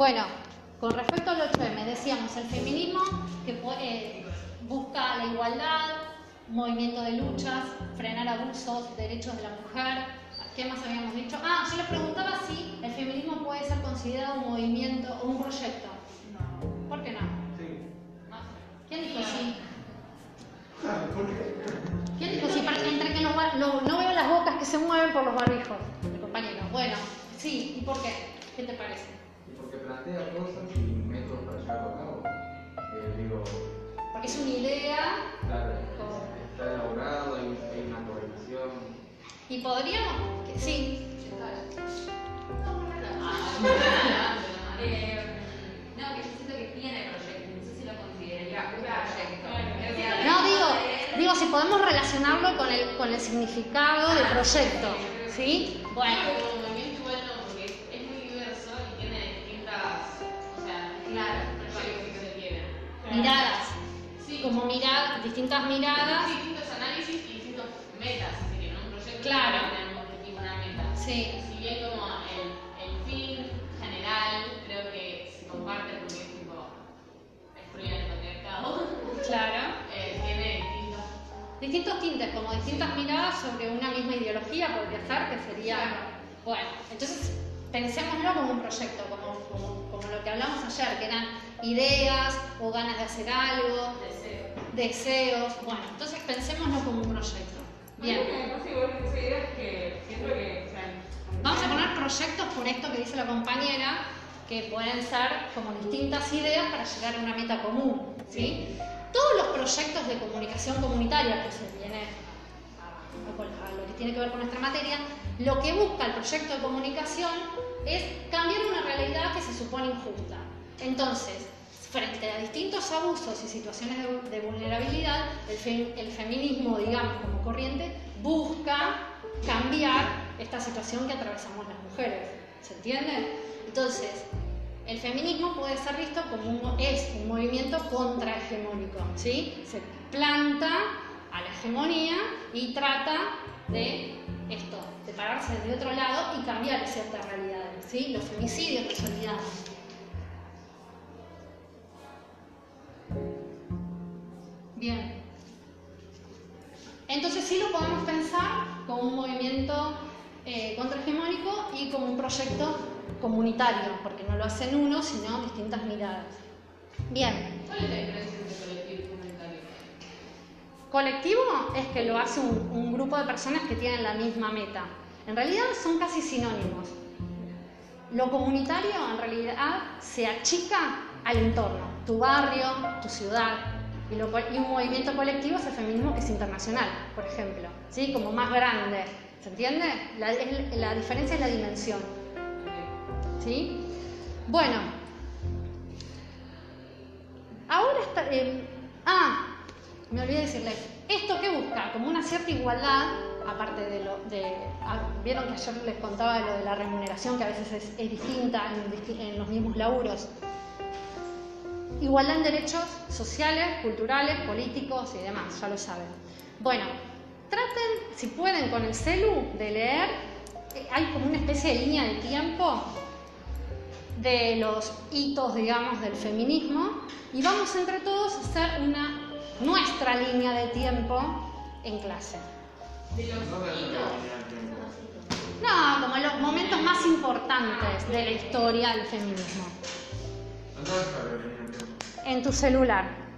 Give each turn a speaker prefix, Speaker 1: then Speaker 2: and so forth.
Speaker 1: Bueno, con respecto al 8M, decíamos el feminismo que eh, busca la igualdad, movimiento de luchas, frenar abusos, derechos de la mujer. ¿Qué más habíamos dicho? Ah, yo les preguntaba si el feminismo puede ser considerado un movimiento o un proyecto. No. ¿Por qué no? Sí. ¿Quién dijo sí? ¿Quién dijo sí? Entre que no, no veo las bocas que se mueven por los barbijos, compañero. Bueno, sí, ¿y por qué? ¿Qué te parece?
Speaker 2: Porque plantea cosas y métodos para llevarlo a cabo. Eh, digo,
Speaker 1: porque es una idea.
Speaker 2: Claro, está elaborado, hay, una correlación.
Speaker 1: Y podríamos. Sí.
Speaker 3: No, que yo siento que tiene proyecto, no sé si lo consideraría un proyecto.
Speaker 1: No, digo, digo, si podemos relacionarlo con el, con el significado del proyecto. ¿Sí?
Speaker 3: Bueno. Distintas
Speaker 1: miradas.
Speaker 3: distintos análisis y distintas metas, así que no un proyecto
Speaker 1: claro.
Speaker 3: tiene un objetivo, una meta.
Speaker 1: Sí.
Speaker 3: Si bien como el, el fin general creo que se comparte porque es tipo destruir el patriarcado.
Speaker 1: Claro.
Speaker 3: Eh, tiene distintos
Speaker 1: distintos tintes, como distintas miradas sobre una misma ideología, podría ser, que sería. Bueno, entonces pensémoslo como un proyecto, como, como, lo que hablamos ayer, que eran ideas o ganas de hacer algo, deseos. Bueno, entonces pensémoslo como un proyecto. Bien. Vamos a poner proyectos por esto que dice la compañera, que pueden ser como distintas ideas para llegar a una meta común. ¿sí? Todos los proyectos de comunicación comunitaria, que se viene a, lo que tiene que ver con nuestra materia, lo que busca el proyecto de comunicación es cambiar una realidad que se supone injusta. Entonces, a distintos abusos y situaciones de, vulnerabilidad, el, feminismo, digamos, como corriente, busca cambiar esta situación que atravesamos las mujeres. ¿Se entiende? Entonces, el feminismo puede ser visto como un, es un movimiento contrahegemónico, ¿sí? Se planta a la hegemonía y trata de esto, de pararse de otro lado y cambiar ciertas realidades, ¿sí? Los femicidios que se Bien. Entonces sí lo podemos pensar como un movimiento eh, contrahegemónico y como un proyecto comunitario, porque no lo hacen uno, sino distintas miradas. Bien.
Speaker 3: ¿Cuál es la diferencia entre colectivo y comunitario?
Speaker 1: Colectivo es que lo hace un, grupo de personas que tienen la misma meta. En realidad son casi sinónimos. Lo comunitario en realidad se achica al entorno, tu barrio, tu ciudad. Y, y un movimiento colectivo es el feminismo que es internacional, por ejemplo, ¿sí? como más grande. ¿Se entiende? La, diferencia es la dimensión. ¿Sí? Bueno, ahora está... Eh, ah, me olvidé decirles, ¿esto qué busca? Como una cierta igualdad, aparte de lo... De, ah, Vieron que ayer les contaba lo de la remuneración, que a veces es, distinta en, los mismos laburos. Igualdad en derechos sociales, culturales, políticos y demás, ya lo saben. Bueno, traten, si pueden, con el celu de leer. Eh, hay como una especie de línea de tiempo de los hitos, digamos, del feminismo y vamos entre todos a hacer una, nuestra línea de tiempo en clase.
Speaker 3: ¿De los
Speaker 1: No, como los momentos más importantes de la historia del feminismo. En tu celular.